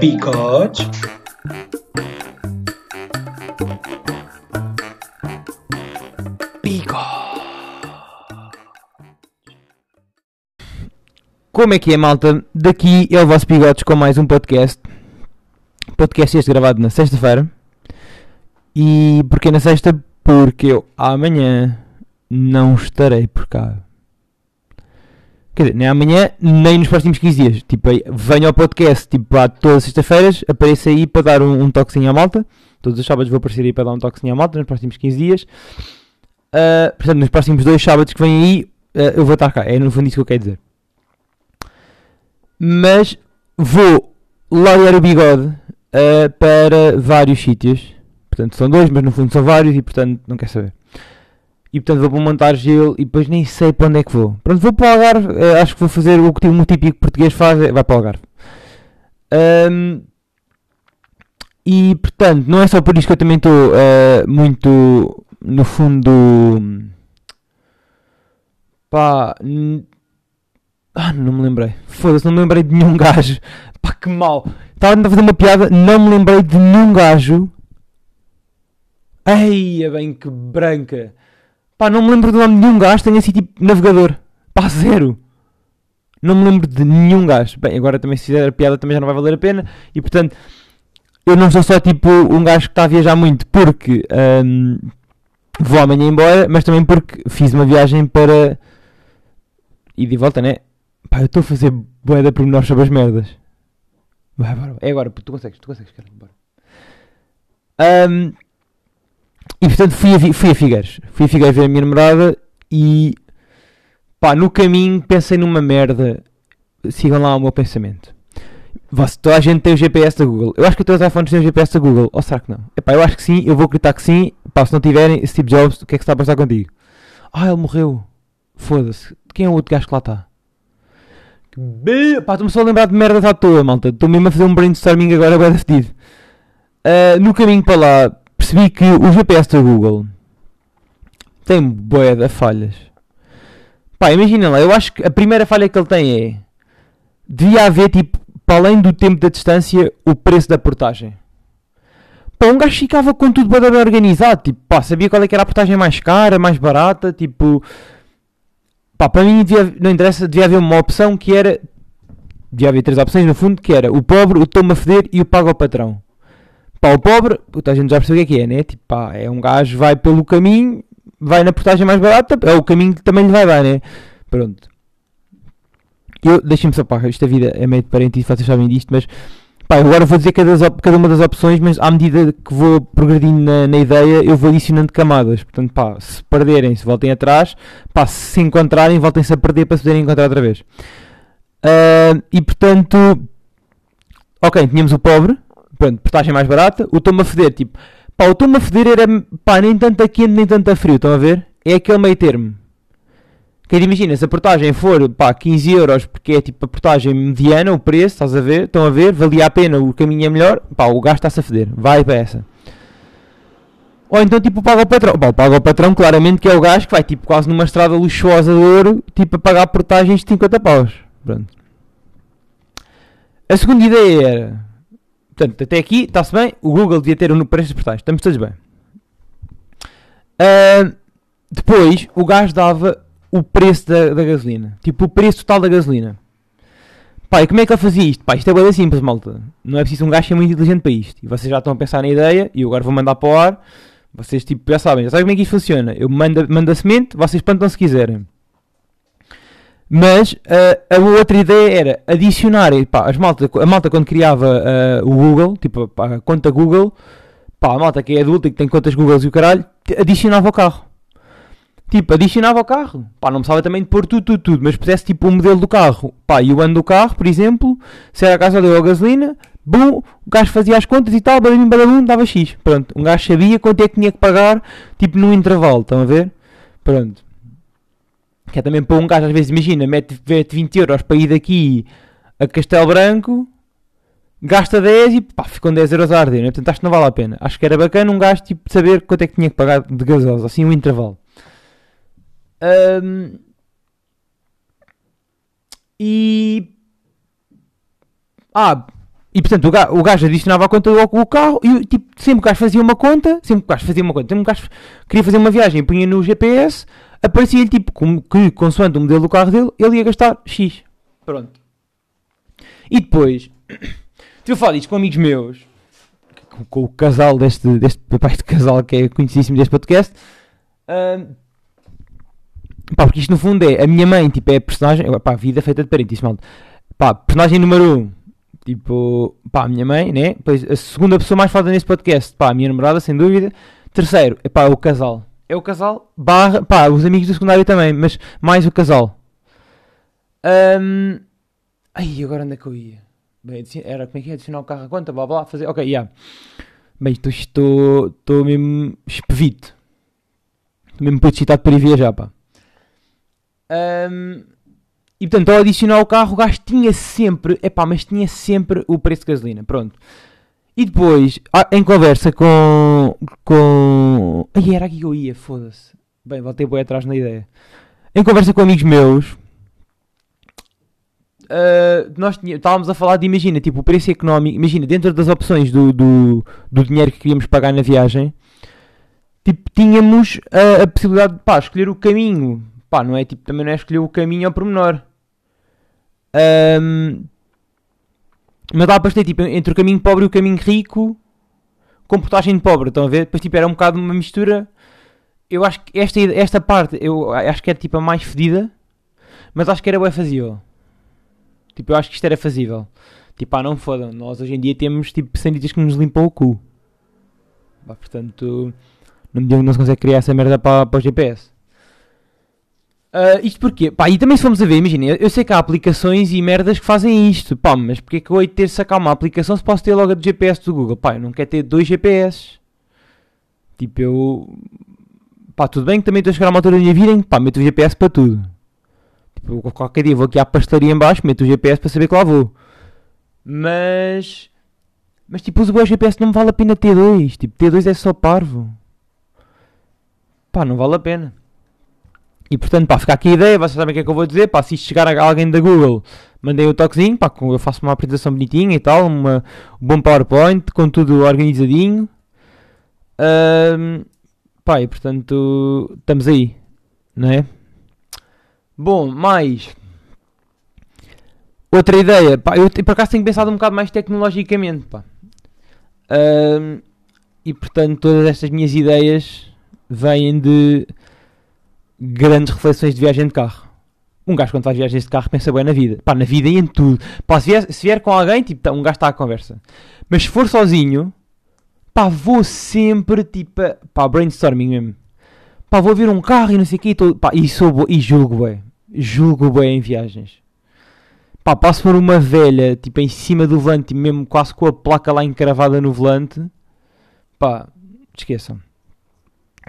Bigode. Como é que é, malta? Daqui é o vosso Bigotes com mais um podcast. Podcast este gravado na sexta-feira. E porquê na sexta? Porque eu amanhã não estarei por cá. Quer dizer, nem amanhã, nem nos próximos 15 dias. Tipo, venho ao podcast, tipo, lá todas as sextas-feiras, apareço aí para dar um, um toquezinho à malta. Todos os sábados vou aparecer aí para dar um toquezinho à malta nos próximos 15 dias. Ah, portanto, nos próximos dois sábados que vêm aí, ah, eu vou estar cá. É no fundo isso que eu quero dizer. Mas vou laurear o bigode ah, para vários sítios. Portanto, são dois, mas no fundo são vários e, portanto, não quer saber. E, portanto, vou para montar gelo e depois nem sei para onde é que vou. Pronto, vou para o Algarve. eh, acho que vou fazer o que um típico português faz, é, vai para o Algarve. Ahm, e, portanto, não é só por isso que eu também estou eh, muito, no fundo... Pá... Ah, não me lembrei. Foda-se, não me lembrei de nenhum gajo. Pá, que mal. Estava a fazer uma piada, não me lembrei de nenhum gajo. Eia, bem que branca. Pá, não me lembro do nome de nenhum gajo, tenho assim tipo navegador. Pá, zero. Não me lembro de nenhum gajo. Bem, agora também se fizer a piada também já não vai valer a pena. E portanto, eu não sou só tipo um gajo que está a viajar muito porque ahm, vou amanhã embora, mas também porque fiz uma viagem para. E de volta, né? Pá, eu estou a fazer boeda por menor sobre as merdas. Vai, bora. É agora, tu consegues, tu consegues, cara. Bora. Ahm, e portanto fui a, fui a Figueiras. Fui a Figueiras ver a minha namorada e pá, no caminho pensei numa merda. Sigam lá o meu pensamento. Você, toda a gente tem o GPS da Google. Eu acho que todos os iPhones têm o GPS da Google. Ou será que não? Epá, eu acho que sim, eu vou acreditar que sim. Pá, se não tiverem, Steve Jobs, o que é que está a passar contigo? Ah, ele morreu. Foda-se. Quem é o outro gajo que lá está? Pá, estou-me só a lembrar de merdas à toa, malta. Estou mesmo a fazer um brainstorming agora, bem fedido. Ah, no caminho para lá, percebi que o GPS da Google tem bué de falhas. Pá, imagina lá, eu acho que a primeira falha que ele tem é... Devia haver, tipo, para além do tempo da distância, o preço da portagem. Pá, um gajo ficava com tudo bem organizado. Tipo, pá, sabia qual é que era a portagem mais cara, mais barata, tipo... Pá, para mim, devia, não interessa, devia haver uma opção que era... Devia haver três opções, no fundo, que era o pobre, o toma a feder e o paga ao patrão. Pá, o pobre, puta, a gente já percebeu o que é que é, né? Tipo, pá, é um gajo, vai pelo caminho, vai na portagem mais barata, é o caminho que também lhe vai dar, né? Pronto. Eu, deixem-me só, pá, esta vida é meio de parente vocês sabem disto, mas, pá, agora vou dizer cada, cada uma das opções, mas à medida que vou progredindo na, na ideia, eu vou adicionando camadas. Portanto, pá, se perderem, se voltem atrás, pá, se encontrarem, voltem-se a perder para se poderem encontrar outra vez. Ah, e portanto, ok, tínhamos o pobre, pronto, portagem mais barata, o toma a feder, tipo, pá, o toma a feder era, pá, nem tanto a quente nem tanto a frio, estão a ver? É aquele meio termo. Que imagina, se a portagem for, pá, 15 euros, porque é tipo a portagem mediana, o preço, estás a ver? Estão a ver? Valia a pena, o caminho é melhor, pá, o gajo está-se a feder, vai para essa. Ou então, tipo, paga ao patrão. Pá, paga ao patrão, claramente, que é o gajo que vai, tipo, quase numa estrada luxuosa de ouro, tipo, a pagar portagens de 50 paus. Pronto. A segunda ideia era, portanto, até aqui, está-se bem, o Google devia ter um preço de portagens, estamos todos bem. Ah, depois, o gajo dava o preço da, da gasolina. Tipo, o preço total da gasolina. E como é que ele fazia isto? Pá, isto é bem simples, malta. Não é preciso um gajo ser muito inteligente para isto. E vocês já estão a pensar na ideia, e eu agora vou mandar para o ar. Vocês, tipo, já sabem, já sabem como é que isto funciona. Eu mando, mando a semente, vocês plantam se quiserem. Mas ah, a outra ideia era adicionar, pá, as malta, a malta quando criava ah, o Google, tipo, pá, a conta Google, pá, a malta que é adulta e que tem contas Google e o caralho, adicionava ao carro. Tipo, adicionava ao carro. Pá, não precisava também de pôr tudo, tudo, tudo. Mas pusesse tipo o modelo do carro. Pá, e o ano do carro, por exemplo. Se era a casa dele ou a gasolina. O gajo fazia as contas e tal. Badabim, badabum, dava X. Pronto. Um gajo sabia quanto é que tinha que pagar. Tipo, no intervalo. Estão a ver? Pronto. Que é também para um gajo, às vezes, imagina, mete, mete 20 euros para ir daqui a Castelo Branco. Gasta 10 e pá, ficam 10 euros a arder. Né? Portanto, acho que não vale a pena. Acho que era bacana um gajo, tipo, saber quanto é que tinha que pagar de gasosa. Assim, um intervalo. Ahm, e. Ah, E portanto o gajo, o gajo adicionava a conta do o carro e tipo, sempre o gajo fazia uma conta, sempre o gajo fazia uma conta, sempre o gajo queria fazer uma viagem, punha no GPS, aparecia-lhe tipo como que, consoante o modelo do carro dele, ele ia gastar X. Pronto. E depois, tive a falar disto com amigos meus, com, com o casal deste, deste papai de casal que é conhecidíssimo deste podcast. ahm, pá, porque isto no fundo é a minha mãe, tipo, é a personagem, pá, vida feita de parentes, malta. Pá, personagem número 1, um, tipo, pá, a minha mãe, né? Depois a segunda pessoa mais falada nesse podcast, pá, a minha namorada, sem dúvida. Terceiro, é pá, o casal. É o casal, barra, pá, os amigos do secundário também, mas mais o casal. Ahm, Ai, agora onde é que eu ia? Bem, era como é que é? Adicionar o carro a conta, blá blá, fazer. Ok, já. Bem, estou- mesmo espevito. Estou mesmo puto excitado para ir viajar, pá. Ahm, e portanto, ao adicionar o carro, o gajo tinha sempre, epá, mas tinha sempre o preço de gasolina, pronto. E depois, em conversa com. com. Ai, era aqui que eu ia, foda-se. Bem, voltei bem atrás na ideia. Em conversa com amigos meus, ah, nós tinha- estávamos a falar de, imagina, tipo, o preço económico, imagina, dentro das opções do, do, do dinheiro que queríamos pagar na viagem, tipo, tínhamos a, a possibilidade de, pá, escolher o caminho, pá, não é, tipo, também não é escolher o caminho ao pormenor. Ahm, mas dá para escolher, tipo, entre o caminho pobre e o caminho rico, com portagem de pobre, estão a ver? Depois, tipo, era um bocado uma mistura. Eu acho que esta, esta parte, eu acho que é, tipo, a mais fedida, mas acho que era bem fazível. Tipo, eu acho que isto era fazível. Tipo, ah, não fodam. Nós hoje em dia temos tipo sanitas que nos limpam o cu. Pá, portanto, não me digam que não se consegue criar essa merda para, para o GPS. Ah, isto porquê? Pá, e também se formos a ver, imagina, eu, sei que há aplicações e merdas que fazem isto. Pá, mas porquê que eu hei de ter sacar uma aplicação se posso ter logo a do GPS do Google? Pá, eu não quero ter dois GPS. Tipo, eu... Pá, tudo bem que também estou a chegar a uma altura da minha vida em que, pá, meto o GPS para tudo. Tipo, qualquer dia vou aqui à pastelaria em baixo, meto o GPS para saber que lá vou. Mas... Mas tipo, uso o GPS não me vale a pena ter dois. Tipo, ter dois é só parvo. Pá, não vale a pena. E portanto, pá, fica aqui a ideia, vocês sabem o que é que eu vou dizer, pá, se chegar a alguém da Google, mandei o toquezinho, pá, eu faço uma apresentação bonitinha e tal, uma, um bom PowerPoint, com tudo organizadinho. Ahm, pá, e portanto, estamos aí, não é? Bom, mais... Outra ideia, pá, eu por acaso tenho pensado um bocado mais tecnologicamente, pá. Ahm, e portanto, todas estas minhas ideias vêm de grandes reflexões de viagem de carro. Um gajo quando faz viagens de carro pensa bem na vida. Pá, na vida e em tudo. Pá, se vier, se vier com alguém, tipo, tá- um gajo está à conversa. Mas se for sozinho, pá, vou sempre, tipo, pá, brainstorming mesmo. Pá, vou ver um carro e não sei o quê, e, tô, pá, e, sou bo- e julgo bem. Julgo bem em viagens. Pá, passo por uma velha, tipo, em cima do volante, mesmo quase com a placa lá encravada no volante. Pá, esqueçam.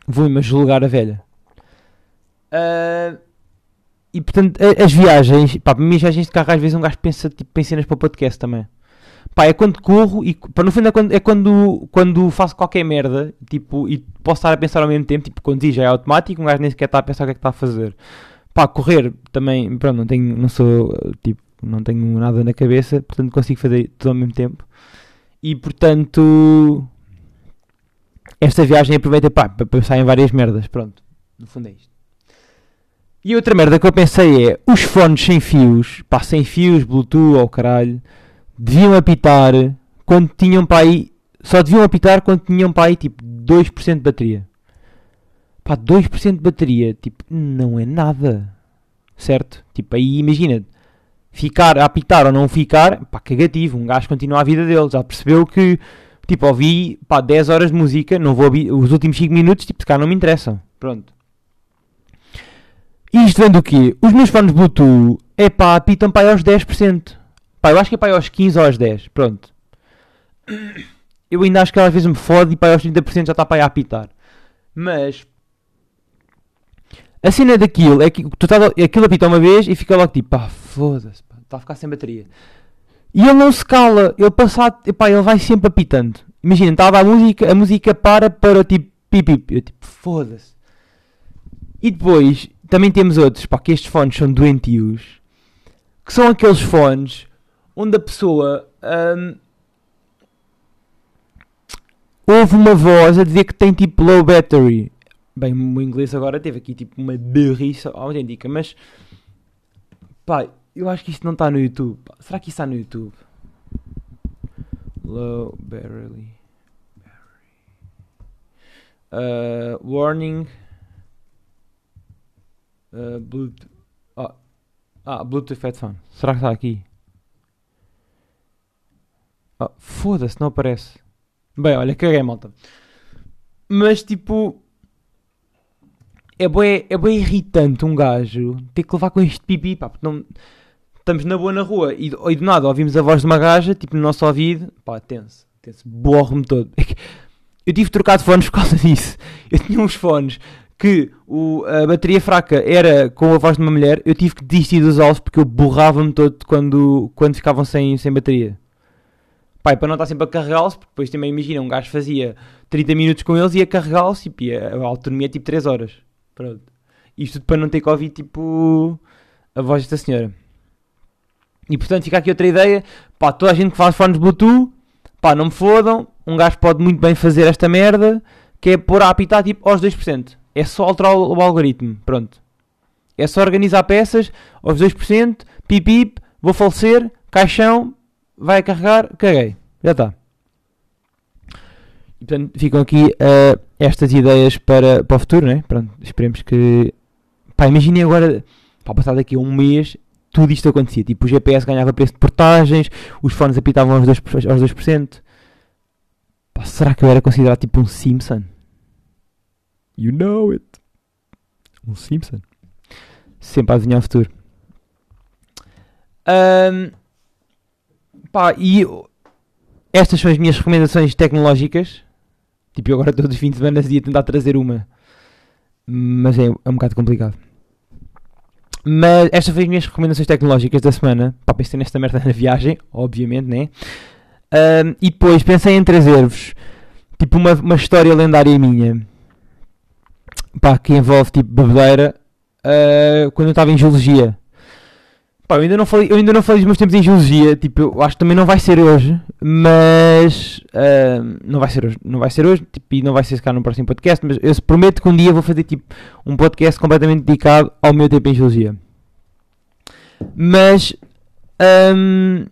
Vou-me julgar a velha. Ah, e portanto, as viagens, pá, para mim, as viagens de carro, às vezes um gajo pensa tipo, em cenas para o podcast também. Pá, é quando corro e, pá, no fundo, é quando, é quando, quando faço qualquer merda, tipo, e posso estar a pensar ao mesmo tempo, tipo, conduzir já é automático, um gajo nem sequer está a pensar o que é que está a fazer. Pá, correr também, pronto, não tenho, não sou, tipo, não tenho nada na cabeça, portanto consigo fazer tudo ao mesmo tempo. E portanto, esta viagem aproveita, pá, para pensar em várias merdas, pronto, no fundo é isto. E outra merda que eu pensei é, os fones sem fios, pá, sem fios, Bluetooth ou caralho, deviam apitar quando tinham para aí, só deviam apitar quando tinham para aí, tipo, 2% de bateria. Pá, 2% de bateria, tipo, não é nada. Certo? Tipo, aí imagina, ficar a apitar ou não ficar, pá, cagativo, um gajo continua a vida dele, já percebeu que, tipo, ouvi, pá, 10 horas de música, não vou os últimos 5 minutos, tipo, se cá não me interessam. Pronto. E isto vem do quê? Os meus fones Bluetooth, é pá, apitam para aí aos 10%. Pá, eu acho que é para aí aos 15 ou aos 10, pronto. Eu ainda acho que às vezes me fode e para aí aos 30% já está para aí a apitar. Mas a cena daquilo é que tu estás, aquilo apita uma vez e fica logo tipo, pá, foda-se, está a ficar sem bateria. E ele não se cala, ele passado, epá, ele vai sempre apitando. Imagina, está a música, a música para para tipo, pip, eu tipo, foda-se. E depois, também temos outros, pá, que estes fones são doentios, que são aqueles fones onde a pessoa, hum, houve uma voz a dizer que tem tipo low battery. Bem, o inglês agora teve aqui tipo uma berriça autêntica, mas pá, eu acho que isto não está no YouTube. Será que isso está no YouTube? Low battery. Uh, warning. Uh, Bluetooth. Ah, ah, Bluetooth headphone. Será que está aqui? Ah, Foda-se, não aparece. Bem, olha, caguei, malta. Mas tipo. É bem, é bem irritante um gajo ter que levar com este pipi, pá, porque não. Estamos na boa na rua e, e do nada ouvimos a voz de uma gaja, tipo no nosso ouvido, pá, tenso, tenso, borro-me todo. Eu tive de fones por causa disso. Eu tinha uns fones que o, a bateria fraca era com a voz de uma mulher, eu tive que desistir dos usá-los porque eu borrava-me todo quando, quando ficavam sem, sem bateria. Pai, para não estar sempre a carregá-los, porque depois também imagina, um gajo fazia 30 minutos com eles e ia carregá-los e a, a autonomia é tipo 3 horas. Pronto. Isto tudo para não ter que ouvir tipo a voz desta senhora. E portanto fica aqui outra ideia. Pá, toda a gente que faz fones Bluetooth, pá, não me fodam. Um gajo pode muito bem fazer esta merda, que é pôr a apitar tipo aos 2%. É só alterar o, algoritmo. Pronto. É só organizar peças aos 2%, pip pip, vou falecer, caixão, vai carregar, caguei. Já está. Portanto, ficam aqui uh, estas ideias para, para o futuro, né? Pronto, esperemos que. Pá, imaginem agora, pá, passar daqui a um mês, tudo isto acontecia. Tipo, o GPS ganhava preço de portagens, os fones apitavam aos 2%. Aos 2%. Pá, será que eu era considerado tipo um Simpson? You know it. Um Simpson. Sempre a adivinhar o futuro. Um, pá, e estas são as minhas recomendações tecnológicas. Tipo, eu agora todos os fins de semana ia tentar trazer uma. Mas é, é um bocado complicado. Mas estas foram as minhas recomendações tecnológicas da semana. Pá, pensei nesta merda na viagem, obviamente, né? Um, e depois pensei em trazer-vos tipo uma, uma história lendária minha. Pá, que envolve tipo bebedeira. Uh, quando eu estava em geologia. Pá, eu ainda não falei, eu ainda não falei dos meus tempos em geologia, tipo, eu acho que também não vai ser hoje, mas uh, não vai ser hoje, não vai ser hoje, tipo, e não vai ser se no próximo podcast, mas eu prometo que um dia vou fazer tipo um podcast completamente dedicado ao meu tempo em geologia. Mas um,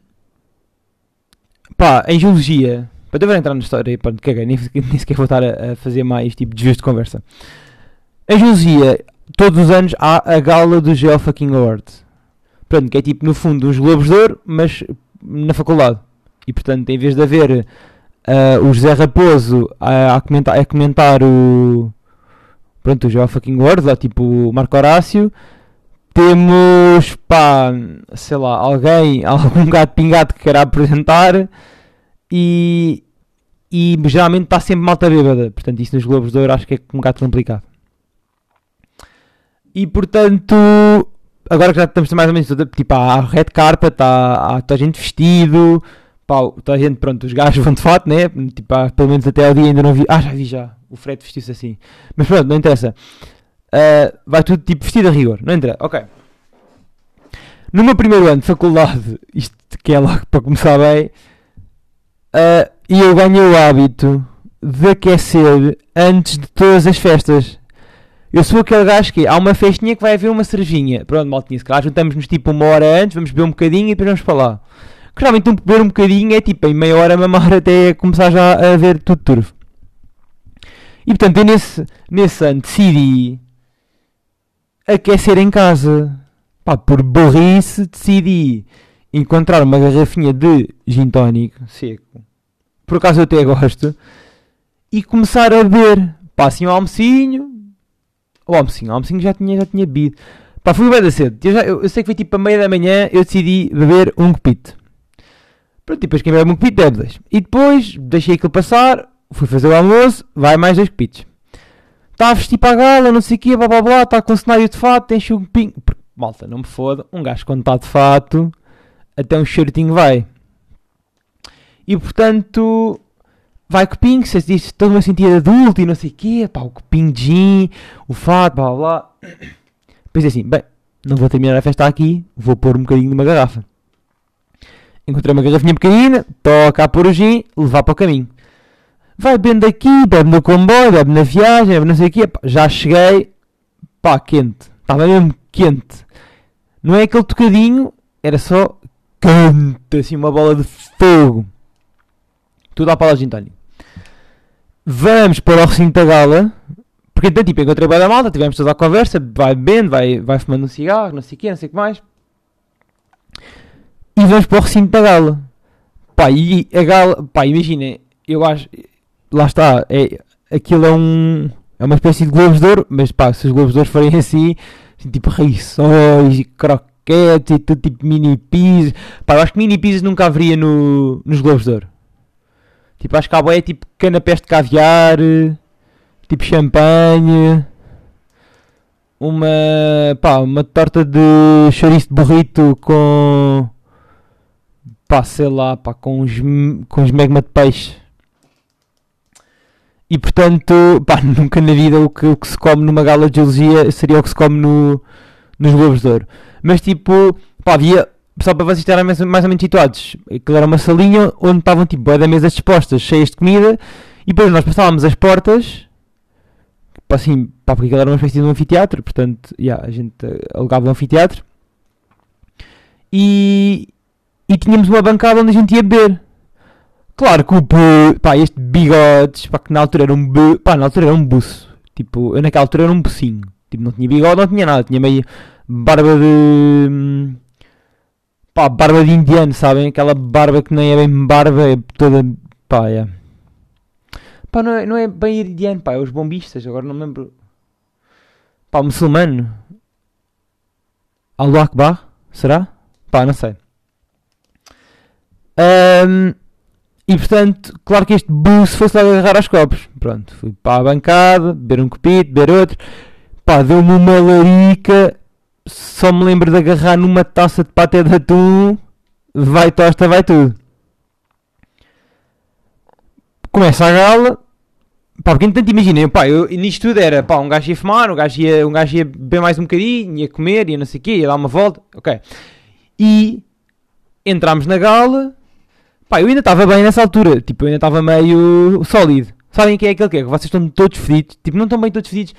pá, em geologia, para eu entrar na história, pronto, caguei, nem, nem sequer vou estar a, a fazer mais tipo desvios de conversa. Em geologia, todos os anos há a gala do Geofucking Awards. Pronto, que é tipo no fundo uns Globos de Ouro, mas na faculdade. E portanto, em vez de haver uh, o José Raposo a, a, comentar, a comentar o. Pronto, o Fucking Word, lá tipo o Marco Horácio, temos pá, sei lá, alguém, algum gato pingado que queira apresentar e, e geralmente está sempre malta bêbada. Portanto, isso nos Globos de Ouro acho que é um bocado complicado. E portanto, agora que já estamos mais ou menos tipo, há red carpet, há, há toda a gente vestido, pá, toda a gente, pronto, os gajos vão de fato, né? Tipo, há, pelo menos até ao dia ainda não vi. Ah, já vi já. O Fred vestiu-se assim. Mas pronto, não interessa. Uh, vai tudo tipo vestido a rigor, não interessa. Ok. No meu primeiro ano de faculdade, isto que é logo para começar bem, uh, eu ganhei o hábito de aquecer antes de todas as festas. Eu sou aquele gajo que há uma festinha que vai haver uma cervejinha. Pronto, maltinha, se calhar juntamos-nos tipo uma hora antes, vamos beber um bocadinho e depois vamos para lá. Que realmente um beber um bocadinho é tipo em meia hora mamar até começar já a ver tudo turvo. E portanto eu nesse, nesse ano decidi aquecer em casa. Pá, por burrice decidi encontrar uma garrafinha de gin tónico seco. Por acaso eu até gosto. E começar a beber. Pá, assim um almocinho, o almocinho, o almocinho já tinha, já tinha bebido. Pá, fui bem da cedo. Eu, já, eu, eu, sei que foi tipo a meia da manhã, eu decidi beber um copito. Pronto, depois quem bebe um copito bebe dois. E depois deixei aquilo passar, fui fazer o almoço, vai mais dois copitos. Está a vestir para a gala, não sei o quê, blá blá blá, está com um cenário de fato, tem um pingo. Malta, não me foda, um gajo quando está de fato, até um shirtinho vai. E portanto, vai copinho, se diz, estou-me a sentir adulto e não sei o quê, pá, o copinho de gin, o fato, blá blá. Pensei assim, bem, não vou terminar a festa aqui, vou pôr um bocadinho numa garrafa. Encontrei uma garrafinha pequenina, toca a pôr o gin, levar para o caminho. vai bebendo aqui, bebe no comboio, bebe na viagem, bebe não sei o quê. Pá, já cheguei, pá, quente. Estava mesmo quente. Não é aquele tocadinho, era só quente, assim, uma bola de fogo. Tudo à pala de António. Vamos para o recinto da gala. Porque então, tipo, encontrei bem da malta, tivemos toda a conversa, vai bebendo, vai, vai fumando um cigarro, não sei o quê, não sei o que mais. E vamos para o recinto da gala. Pá, e a gala, pá, imaginem, eu acho, lá está, é, aquilo é um, é uma espécie de Globos de Ouro, mas pá, se os Globos de Ouro forem assim, assim tipo raições e croquetes e tudo tipo mini pizzas, pá, eu acho que mini pizzas nunca haveria no, nos Globos de Ouro. Tipo, acho que boia é tipo canapés de caviar, tipo champanhe, uma, pá, uma torta de chouriço de burrito com, pá, sei lá, pá, com os, com os megma de peixe. E portanto, pá, nunca na vida o que, o que se come numa gala de geologia seria o que se come no, nos Globos de Ouro. Mas tipo, pá, havia, só para vocês estarem mais, mais ou menos situados, aquilo era uma salinha onde estavam tipo da mesas dispostas, cheias de comida, e depois nós passávamos as portas, assim, pá, porque aquilo era uma espécie de um anfiteatro, portanto, yeah, a gente alugava um anfiteatro, e, e tínhamos uma bancada onde a gente ia beber. Claro que o bu- pá, este bigodes, pá, que na altura era um bu, pá, na altura era um buço. Tipo, eu naquela altura era um bucinho. Tipo, não tinha bigode, não tinha nada, tinha meio barba de hum, pá, barba de indiano, sabem? Aquela barba que nem é bem barba, é toda, pá, é. Pá, não é, não é bem indiano, pá, é os bombistas, agora não me lembro. Pá, muçulmano. Allah Akbar, será? Pá, não sei. Ahm, e portanto, claro que este bus foi-se logo agarrar aos copos. Pronto, fui para a bancada, beber um copito, beber outro. Pá, deu-me uma larica. Só me lembro de agarrar numa taça de paté de atum. Vai tosta, vai tudo. Começa a gala. Pá, porque entanto imaginem, pá, eu, nisto tudo era, pá, um gajo ia fumar, um gajo ia, um gajo ia beber mais um bocadinho, ia comer, ia não sei o quê, ia dar uma volta, ok. E entramos na gala, pá, eu ainda estava bem nessa altura, tipo, eu ainda estava meio sólido. Sabem quem é aquele que é? Que vocês estão todos fedidos, tipo, não estão bem todos fedidos.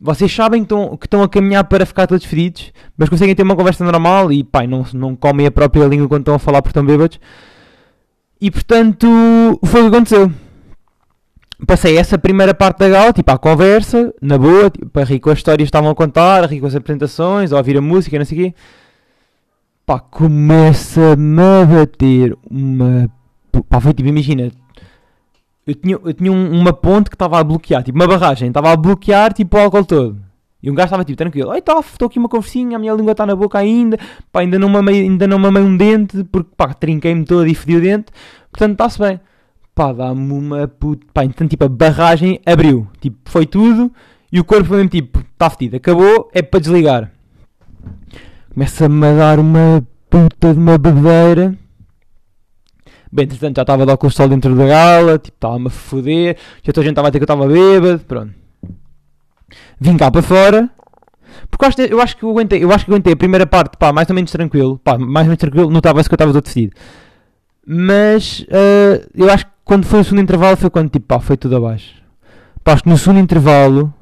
Vocês sabem que estão, a caminhar para ficar todos fedidos, mas conseguem ter uma conversa normal e, pá, não, não comem a própria língua quando estão a falar porque estão bêbados. E, portanto, foi o que aconteceu passei essa primeira parte da gala, tipo, à conversa, na boa, tipo, a rir com as histórias que estavam a contar, a rir com as apresentações, a ouvir a música, não sei o quê. Pá, começa-me a bater uma... Pá, foi tipo, imagina, eu tinha, eu tinha um- uma ponte que estava a bloquear, tipo, uma barragem, estava a bloquear, tipo, o álcool todo. E um gajo estava, tipo, tranquilo, ai, tá, estou aqui uma conversinha, a minha língua está na boca ainda, pá, ainda não mamei, ainda não mamei um dente, porque, pá, trinquei-me todo e fodi o dente, portanto, está-se bem pá, dá-me uma puta. Pá, então, tipo, a barragem abriu. Tipo, foi tudo. E o corpo foi mesmo tipo, está fedido, acabou, é para desligar. Começa-me a dar uma puta de uma bebedeira. Bem, entretanto, já estava de óculos de sol dentro da gala, tipo, estava-me a foder. Já toda a gente estava a dizer que eu estava bêbado, pronto. Vim cá para fora. Porque eu acho, eu acho que eu aguentei, eu acho que aguentei a primeira parte, pá, mais ou menos tranquilo. Pá, mais ou menos tranquilo, notava-se que eu estava todo fedido. Mas eh, eu acho que quando foi o segundo intervalo foi quando tipo, pá, foi tudo abaixo. Pá, acho que no segundo intervalo.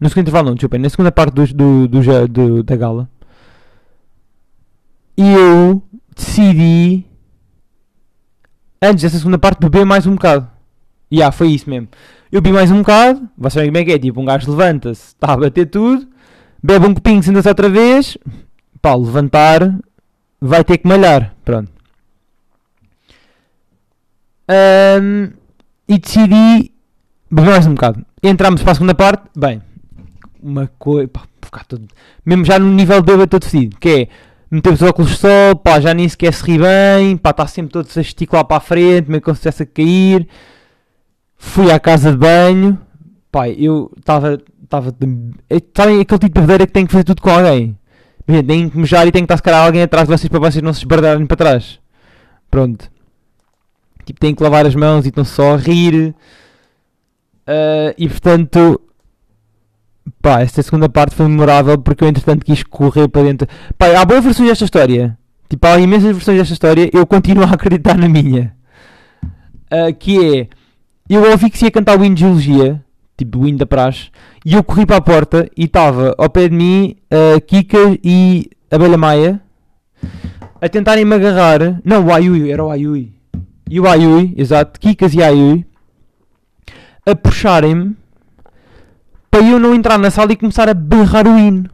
No segundo intervalo não, desculpa, na segunda parte do, do, do, do- da gala. Eu decidi antes dessa segunda parte beber mais um bocado. E ah, foi isso mesmo. Eu bebi mais um bocado, vocês sabem como é que é, tipo, um gajo levanta-se, está a bater tudo, bebe um copinho, senta-se outra vez, pá, levantar, vai ter que malhar, pronto. Ahm, e decidi beber mais um bocado. Entramos para a segunda parte, bem, uma coisa, pá, ficar todo, mesmo já no nível de bêbado todo fedido, que é, meter os óculos de sol, pá, já nem sequer se ri bem, pá, está sempre todo a gesticular para a frente, meio como se a cair. Fui à casa de banho, pá, eu estava, estava, sabem aquele tipo de bebedeira que tem que fazer tudo com alguém? Tem que mejar e tem que estar se calhar alguém atrás de vocês para vocês não se esbardarem para trás. Pronto. Tipo, têm que lavar as mãos e estão só a rir. Ah, e portanto, pá, esta segunda parte foi memorável porque eu entretanto quis correr para dentro. Pá, há boas versões desta história. Tipo, há imensas versões desta história. Eu continuo a acreditar na minha. ah, que é, eu ouvi que se ia cantar o hino de geologia, tipo o hino da praxe, e eu corri para a porta e estava ao pé de mim a Kika e Abelha Maia a tentarem me agarrar. Não, o Ayui, era o Ayui. E o Ayui, exato, Kikas e Ayui, a puxarem-me para eu não entrar na sala e começar a berrar o hino.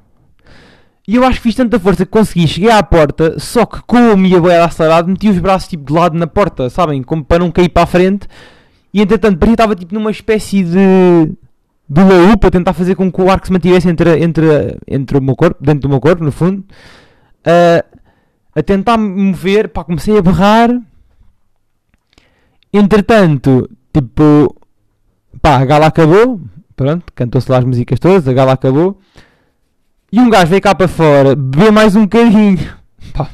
E eu acho que fiz tanta força que consegui, cheguei à porta, só que como a minha boia acelerada, meti os braços tipo de lado na porta, sabem? Como para não cair para a frente. E entretanto, parecia estava tipo numa espécie de. de laú para tentar fazer com que o ar que se mantivesse entre, entre, entre o meu corpo, dentro do meu corpo, no fundo. a a tentar me mover, pá, comecei a berrar. Entretanto, tipo, pá, a gala acabou, pronto, cantou-se lá as músicas todas, a gala acabou. E um gajo veio cá para fora, bebeu mais um bocadinho. Pá,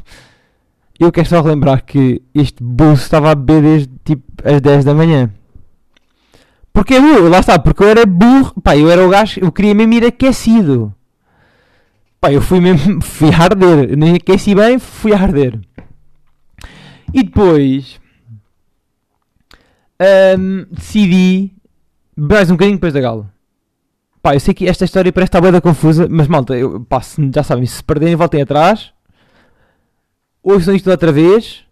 eu quero só relembrar que este bolso estava a beber desde tipo as 10 da manhã. Porque burro, lá está, porque eu era burro, pá, eu era o gajo, eu queria mesmo ir aquecido. Pá, eu fui mesmo, fui arder, nem aqueci bem, fui arder. E depois, hum, decidi, mais um bocadinho depois da gala. Pá, eu sei que esta história parece estar bem confusa, mas malta, eu, pá, se- já sabem, se perderem, voltem atrás. Ouçam isto outra vez.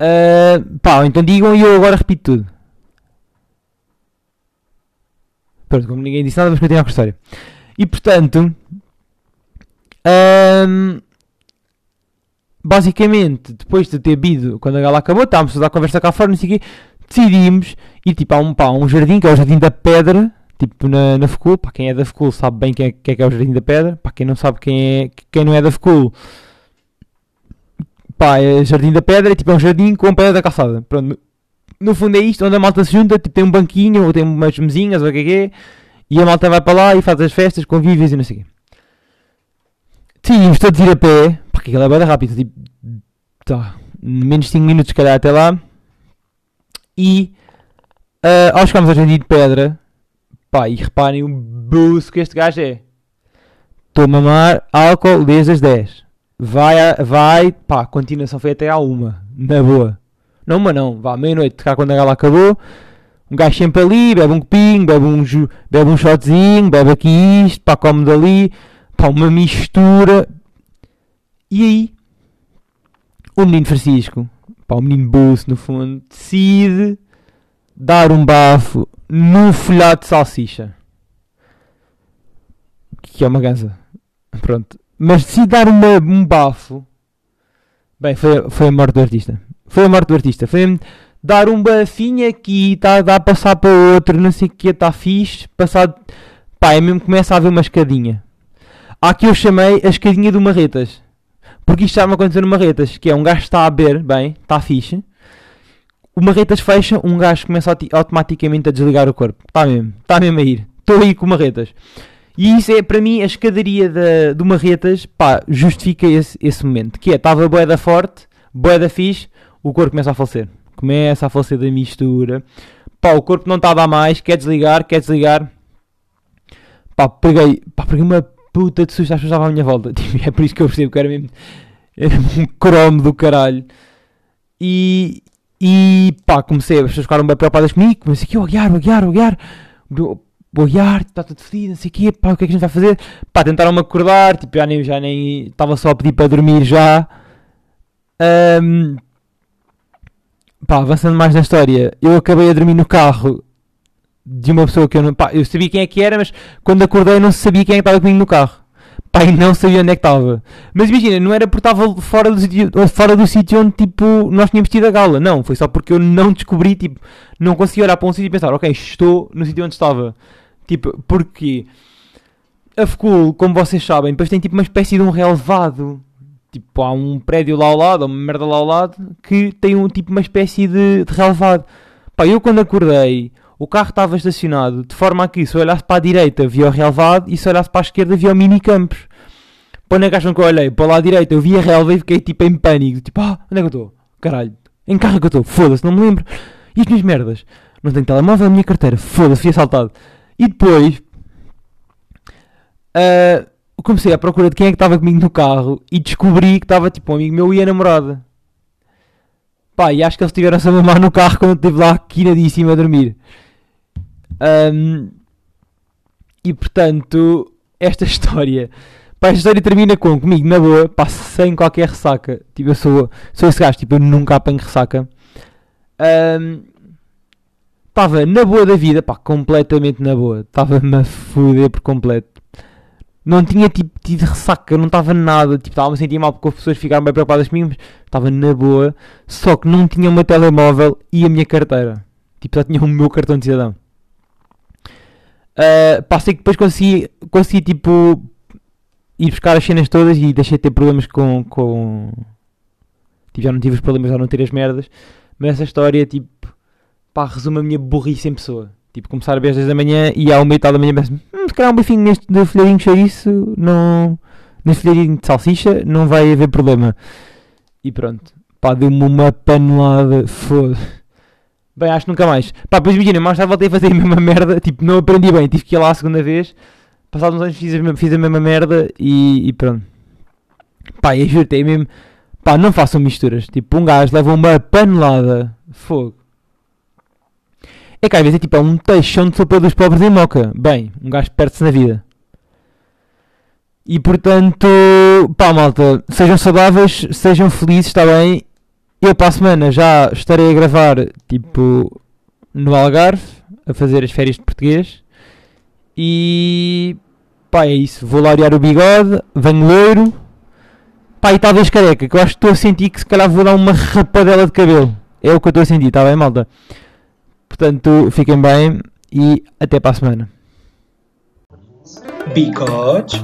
Ah, pá, então digam e eu agora repito tudo. Pronto, como ninguém disse nada, vamos continuar com a história. E portanto, Ahm, basicamente, depois de ter bebido, quando a gala acabou, estávamos a dar conversa cá fora, não sei o quê, decidimos ir tipo a um, pá, um jardim, que é o Jardim da Pedra, tipo na, na para quem é da FCUL sabe bem quem é, que é que é o Jardim da Pedra, para quem não sabe quem é, quem não é da FCUL, pá, é Jardim da Pedra, é tipo é um jardim com pedra da calçada, pronto, no, fundo é isto, onde a malta se junta, tipo tem um banquinho, ou tem umas mesinhas, ou o que é que é, e a malta vai para lá e faz as festas, convívios e não sei o quê. Decidimos todos ir a pé, porque aquilo é bem rápido, tipo, tá, menos 5 minutos se calhar até lá. E ah, ao chegarmos ao jardim de pedra, pá, e reparem o buço que este gajo é. Estou a mamar álcool desde as 10. Vai, vai, pá, a continuação foi até à uma, na boa. Não uma não, vá, meia-noite, cá quando a gala acabou. Um gajo sempre ali, bebe um copinho, bebe um, bebe um shotzinho, bebe aqui isto, pá, come dali pá, uma mistura. E aí, o menino Francisco, pá, o menino Bolso, no fundo, decide dar um bafo num folhado de salsicha. Que é uma ganza. Pronto. Mas decide dar uma, um bafo. Bem, foi, foi a morte do artista. Foi a morte do artista. Foi dar um bafinho aqui, está a passar para outro, não sei o que, está fixe. Passado, pá, é mesmo começa a haver uma escadinha. Há que eu chamei a escadinha do Marretas. Porque isto já me no Marretas, que é um gajo que está a beber, bem, está fixe. O Marretas fecha, um gajo começa automaticamente a desligar o corpo. Está mesmo, está mesmo a ir. Estou aí com o Marretas. E isso é, para mim, a escadaria da, do Marretas, pá, justifica esse, esse momento. Que é, estava boeda forte, boeda fixe, o corpo começa a falecer. Começa a falecer da mistura. Pá, o corpo não está a mais, quer desligar, quer desligar. Pá, peguei, pá, peguei uma puta de susto pessoas que estavam à minha volta. Tipo, é por isso que eu percebo que era mesmo era um cromo do caralho. E, e pá, comecei, as pessoas ficaram bem preocupadas comigo. Comecei aqui, o guiar, o guiar, o guiar. O guiar, está tudo fedido, não sei o quê, pá, o que é que a gente vai fazer? Pá, tentaram-me acordar, tipo, já nem, já nem, estava só a pedir para dormir já. Ahm, pá, avançando mais na história, eu acabei a dormir no carro de uma pessoa que eu não. Pá, eu sabia quem é que era, mas quando acordei não sabia quem é que estava comigo no carro. Pá, e não sabia onde é que estava. Mas imagina, não era porque estava fora do sítio, fora do sítio onde tipo nós tínhamos tido a gala. Não, foi só porque eu não descobri, tipo, não consegui olhar para um sítio e pensar, ok, estou no sítio onde estava. Tipo, porque a FCUL, como vocês sabem, depois tem tipo uma espécie de um relevado. Tipo, há um prédio lá ao lado, uma merda lá ao lado, que tem um tipo uma espécie de, de relevado. Pá, eu quando acordei, o carro estava estacionado de forma a que se eu olhasse para a direita via o relevado e se olhasse para a esquerda via o minicampos. Pô, na caixa que eu olhei para lá à direita eu vi a relva e fiquei tipo em pânico. Tipo, ah, onde é que eu estou? Caralho, em carro é que eu estou? Foda-se, não me lembro. E as minhas merdas? Não tenho telemóvel, a minha carteira, foda-se, fui assaltado. E depois, ah, comecei à procura de quem é que estava comigo no carro e descobri que estava tipo um amigo meu e a namorada. Pá, e acho que eles tiveram-se a mamar no carro quando eu estive lá quinadíssimo a dormir. Um, e portanto, esta história. Pá, esta história termina com comigo, na boa, pá, sem qualquer ressaca. Tipo, eu sou, sou esse gajo, tipo, eu nunca apanho ressaca. Estava um, na boa da vida, pá, completamente na boa. Estava-me a foder por completo. Não tinha tipo tido ressaca, não estava nada. Tipo, estava-me a sentir mal porque as pessoas ficaram bem preocupadas comigo, mas estava na boa. Só que não tinha meu telemóvel e a minha carteira. Tipo, só tinha o meu cartão de cidadão. Uh, que depois consegui, consegui tipo ir buscar as cenas todas e deixei de ter problemas com. com... Tipo, já não tive os problemas, já não ter as merdas. Mas essa história, tipo, pá, resume a minha burrice em pessoa. Tipo, começar a ver às 10 da manhã e ao meio tal da manhã penso, hum, se calhar um bifinho neste de folhadinho de chouriço, não... Neste folhadinho de salsicha, não vai haver problema. E pronto. Pá, deu-me uma panelada, foda Bem, acho que nunca mais. Pá, depois imagina, mais tarde voltei a fazer a mesma merda, tipo, não aprendi bem, tive que ir lá a segunda vez. Passados uns anos fiz a mesma, fiz a mesma merda e, e pronto. Pá, e juro é mesmo... Pá, não façam misturas. Tipo, um gajo leva uma panelada. Fogo. É que às vezes é tipo, é um teixão de sopa dos pobres em moca. Bem, um gajo perde-se na vida. E portanto, pá malta, sejam saudáveis, sejam felizes, está bem? Eu para a semana já estarei a gravar, tipo, no Algarve, a fazer as férias de português. E pá, é isso. Vou laurear o bigode, venho loiro. Pá, e talvez careca, que eu acho que estou a sentir que se calhar vou dar uma rapadela de cabelo. É o que eu estou a sentir, está bem, malta? Portanto, fiquem bem e até para a semana. Because